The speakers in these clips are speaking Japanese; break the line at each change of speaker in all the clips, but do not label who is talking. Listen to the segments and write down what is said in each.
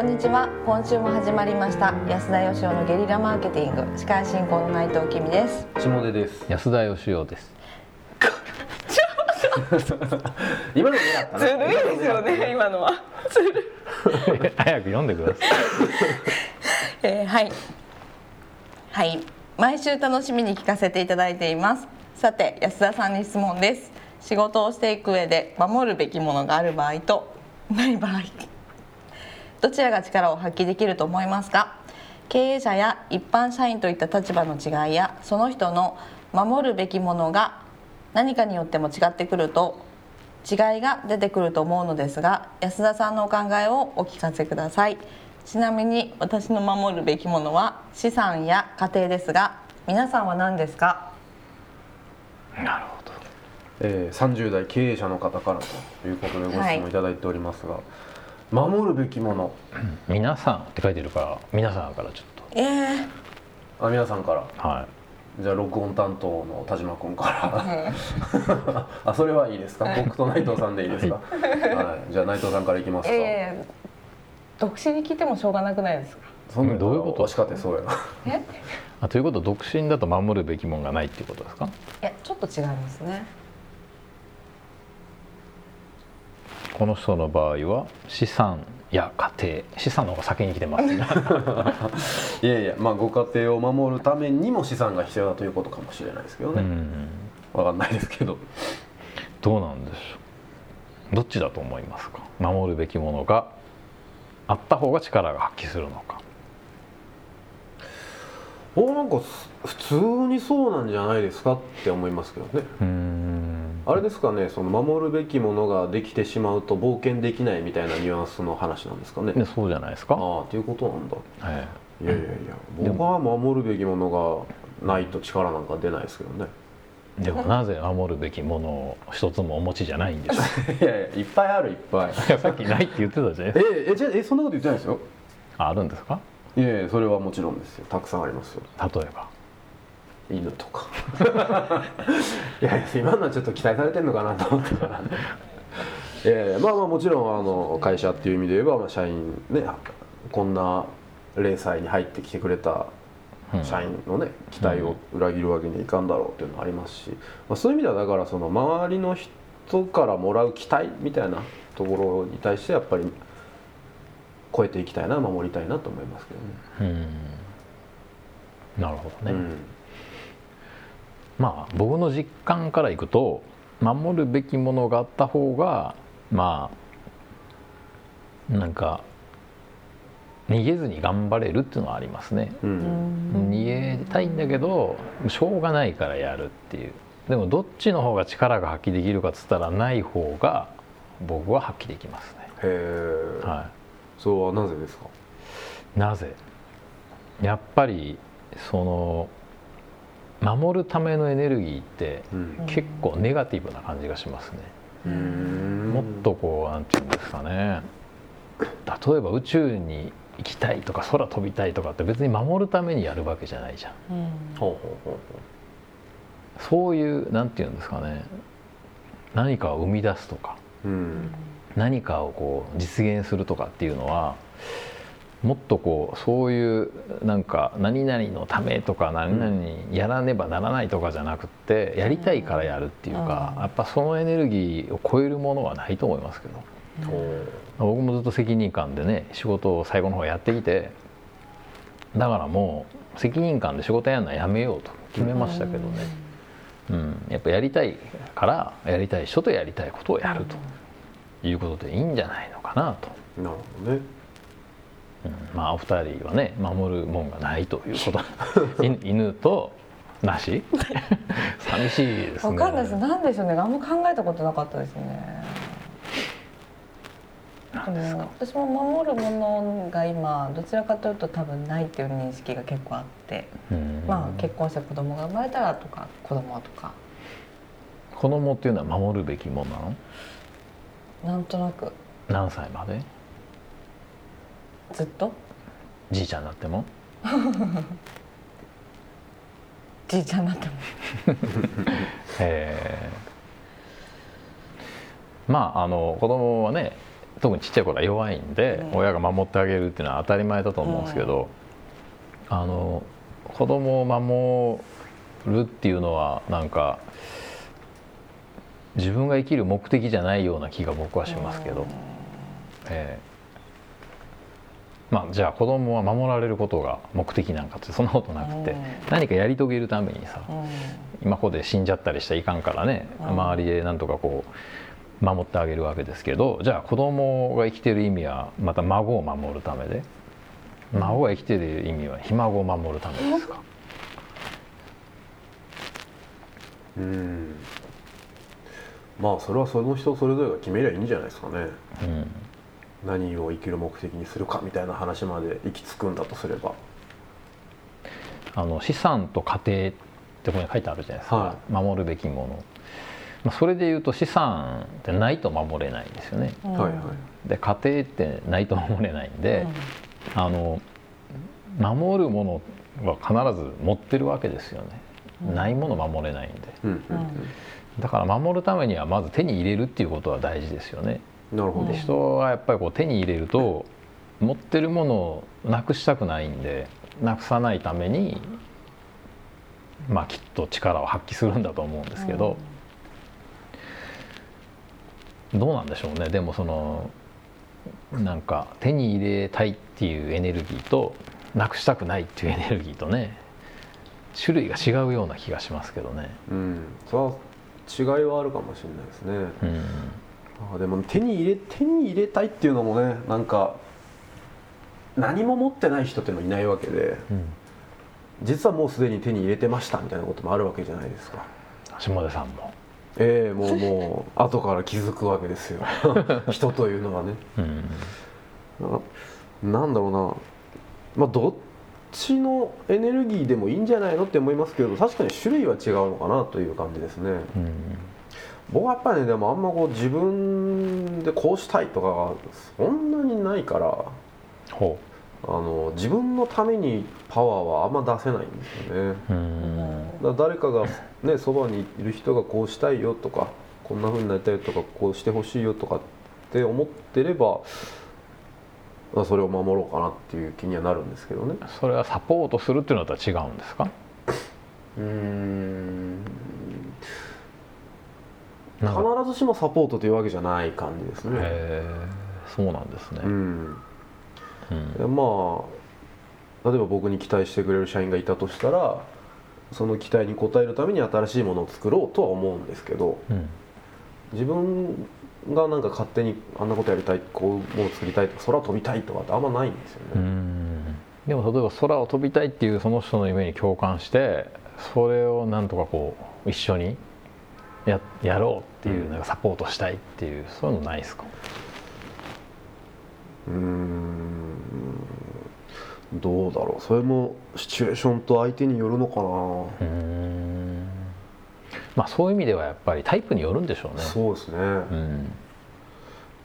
こんにちは。今週も始まりました。安田義雄のゲリラマーケティング。司会進行の内藤君です。
下出です。
安田義雄です。
今の目だった
ずるいですよね今のは。ずるい、
早く読んでください。
えー、はい。はい。毎週楽しみに聞かせていただいています。さて安田さんに質問です。仕事をしていく上で守るべきものがある場合とない場合どちらが力を発揮できると思いますか？経営者や一般社員といった立場の違いやその人の守るべきものが何かによっても違ってくると違いが出てくると思うのですが安田さんのお考えをお聞かせください。ちなみに私の守るべきものは資産や家庭ですが皆さんは何ですか？
なるほど。
えー、30代経営者の方からということでご質問い。ただいておりますが、はい、守るべきもの、
皆さんって書いてるから皆さんからちょっと。
ええ
ー、あ皆さんから。
はい。
じゃあ録音担当の田島君から。あそれはいいですか、僕と内藤さんでいいですか、はい、じゃあ内藤さんからいきますか、
えー、独身に聞いてもしょうがなくないですか？
そんなどういうこと？しかてそうや
え？
あということ独身だと守るべきものがないっていうことですか？
いやちょっと違いますね
この人の場合は資産や家庭資産の方が先に来てます、ね、
いやいやまあご家庭を守るためにも資産が必要だということかもしれないですけどね。分かんないですけど。
どうなんでしょうどっちだと思いますか？守るべきものがあった方が力が発揮するのか
おなんか普通にそうなんじゃないですかって思いますけどね。あれですかねその守るべきものができてしまうと冒険できないみたいなニュアンスの話なんですかね。
そうじゃないですか。
ああっていうことなんだ、
はい、
いやいやいや僕は守るべきものがないと力なんか出ないですけどね。
でもなぜ守るべきものを一つもお持ちじゃないんです
いやいやいっぱいあるいっぱい。
さっきないって言ってたじゃない
ええじゃえそんなこと言ってないですよ。
あるんですか？
いやいやそれはもちろんですよ。たくさんありますよ。
例えば？
犬とか。いや今のはちょっと期待されてるのかなと思ったからねえー、まあまあもちろんあの会社っていう意味で言えば、まあ、社員ねこんな零細に入ってきてくれた社員のね期待を裏切るわけにはいかんだろうっていうのはありますし、まあ、そういう意味ではだからその周りの人からもらう期待みたいなところに対してやっぱり超えていきたいな守りたいなと思いますけどね。
なるほどね、うん、まあ僕の実感からいくと守るべきものがあった方がまあなんか逃げずに頑張れるっていうのはありますね、うん、逃げたいんだけどしょうがないからやるっていう。でもどっちの方が力が発揮できるかっつったらない方が僕は発揮できますね。はい、
それはなぜですか？
なぜ？やっぱりその守るためのエネルギーって結構ネガティブな感じがしますね。もっとこうなんていうんですかね。例えば宇宙に行きたいとか空飛びたいとかって別に守るためにやるわけじゃないじゃん。そういうなんていうんですかね。何かを生み出すとか、うん、何かをこう実現するとかっていうのはもっとこうそういうなんか何々のためとか何々にやらねばならないとかじゃなくってやりたいからやるっていうかやっぱそのエネルギーを超えるものはないと思いますけど。僕もずっと責任感でね仕事を最後の方やってきてだからもう責任感で仕事やるのはやめようと決めましたけどね、うん、やっぱやりたいからやりたい人とやりたいことをやるということでいいんじゃないのかなと。
なるほどね。
うん、まあお二人はね守るもんがないということ。犬となし 寂しいですね。
分かんないです。なんでしょうね。あんま考えたことなかったですね。私も守るものが今どちらかというと多分ないっていう認識が結構あって。まあ結婚して子供が生まれたらとか子供とか。
子供っていうのは守るべきものなの？
なんとなく。
何歳まで？
ずっと？
じいちゃんになっても？
じいちゃんになっても。
え。まああの子供はね特にちっちゃい頃は弱いんで、
うん。
親が守ってあげるっていうのは当たり前だと思うんですけど、あの子供を守るっていうのはなんか自分が生きる目的じゃないような気が僕はしますけど、ええ。まあじゃあ子供は守られることが目的なんかってそんなことなくて、
うん。
何かやり遂げるためにさ、
うん。
今ここで死んじゃったりしたらいかんからね、
うん。
周りでなんとかこう守ってあげるわけですけどじゃあ子供が生きてる意味はまた孫を守るためで？孫が生きてる意味はひ孫を守るためですか、
うんまあそれはその人それぞれが決めりゃいいんじゃないですかね。
うん、
何を生きる目的にするかみたいな話まで行き着くんだとすれば。
あの資産と家庭ってここに書いてあるじゃないですか、
は
守るべきもの、まあ、それでいうと資産ってないと守れないんですよね。
うん
はいはい。
で家庭ってないと守れないんで、あの守るものは必ず持ってるわけですよね、
うん。
ないもの守れないんで。
うんうん
だから守るためにはまず手に入れるっていうことは大事ですよね。
うんなるほど。
で人はやっぱりこう手に入れると持ってるものをなくしたくないんでなくさないためにまあきっと力を発揮するんだと思うんですけど、どうなんでしょうね。でもそのなんか手に入れたいっていうエネルギーとなくしたくないっていうエネルギーとね種類が違うような気がしますけどね。
うん。それは違いはあるかもしれないですね。
うん。
あでも手に入れ手に入れたいっていうのもねなんか何も持ってない人っていうのいないわけで
うん。
実はもうすでに手に入れてましたみたいなこともあるわけじゃないですか。
下出さんも、
ええもうもう 後から気づくわけですよ。人というのはね。
うん。
ななんだろうな。まあどっちのエネルギーでもいいんじゃないのって思いますけど確かに種類は違うのかなという感じですね。
うん。
僕はやっぱりねでもあんまこう自分でこうしたいとかがそんなにないから
ほ
あの自分のためにパワーはあんま出せないんですよね。
ううん。
だ誰かがねそばにいる人がこうしたいよとかこんな風になりたいとかこうしてほしいよとかって思ってればまあそれを守ろうかなっていう気にはなるんですけどね。
それはサポートするっていうのとは違うんですか？
うーん。必ずしもサポートというわけじゃない感じですね。
そうなんですね、
うん。
うん。
でまあ例えば僕に期待してくれる社員がいたとしたらその期待に応えるために新しいものを作ろうとは思うんですけど
うん。
自分がなんか勝手にあんなことやりたいこういうものを作りたいとか空飛びたいとかってあんまないんですよ
う
ね。
ん。でも例えば空を飛びたいっていうその人の夢に共感してそれをなんとかこう一緒にややろうっていう
うん
なんかサポートしたいっていうそういうのないですか？
うーん。どうだろう。それもシチュエーションと相手によるのかな、
うんまあそういう意味ではやっぱりタイプによるんでしょうね。
そうですね、
うん。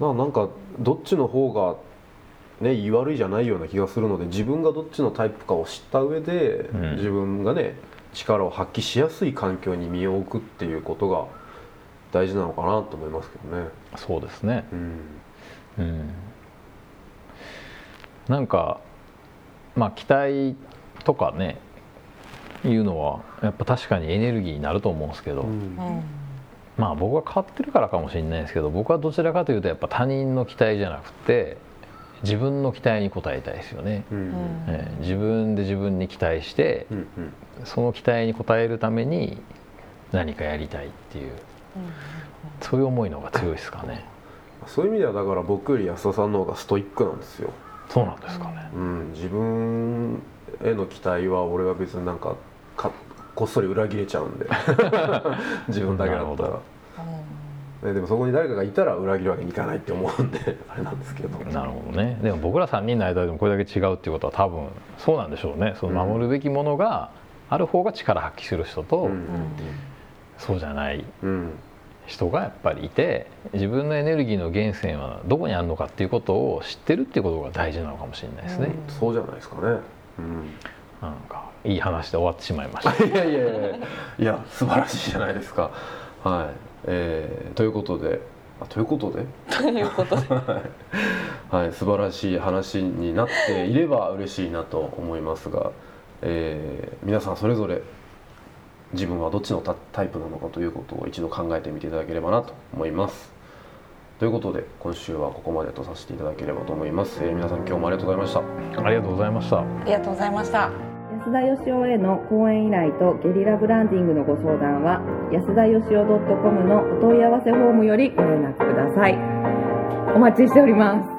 ななんかどっちの方がね言い悪いじゃないような気がするので自分がどっちのタイプかを知った上で、
ん。
自分がね力を発揮しやすい環境に身を置くっていうことが大事なのかなと思いますけどね。
そうですね。
うん。
うん。なんかまあ期待とかねいうのはやっぱ確かにエネルギーになると思うんですけど、
うん。
うん
まあ僕は変わってるからかもしれないですけど僕はどちらかというとやっぱ他人の期待じゃなくて自分の期待に応えたいですよね、
うん。
うん
えー自分で自分に期待して
うんうん。
その期待に応えるために何かやりたいっていう。そういう思いの方が強いですかね。
そういう意味ではだから僕より安田さんの方がストイックなんですよ。
そうなんですかね。
うん、自分への期待は俺は別になんかかこっそり裏切れちゃうんで。自分だけだったら。でもそこに誰かがいたら裏切るわけにいかないって思うんで あれなんですけど。
なるほどね。でも僕ら3人の間でもこれだけ違うっていうことは多分そうなんでしょうね。その守るべきものがある方が力発揮する人と、
うん
そうじゃない
うん
人がやっぱりいて自分のエネルギーの源泉はどこにあるのかっていうことを知ってるっていうことが大事なのかもしれないですね、
そうじゃないですかね、うん、
なんかいい話で終わってしまいました。
いやいやいやいや。素晴らしいじゃないですか。はい、えーということでということで？
ということで。
はい、素晴らしい話になっていれば嬉しいなと思いますが、えー皆さんそれぞれ自分はどっちのタタイプなのかということを一度考えてみていただければなと思います。ということで今週はここまでとさせていただければと思います。えー皆さん今日もありがとうございました。
ありがとうございました。
ありがとうございました
安田義雄への講演依頼とゲリラブランディングのご相談は安田義雄 .com のお問い合わせフォームよりご連絡ください。お待ちしております。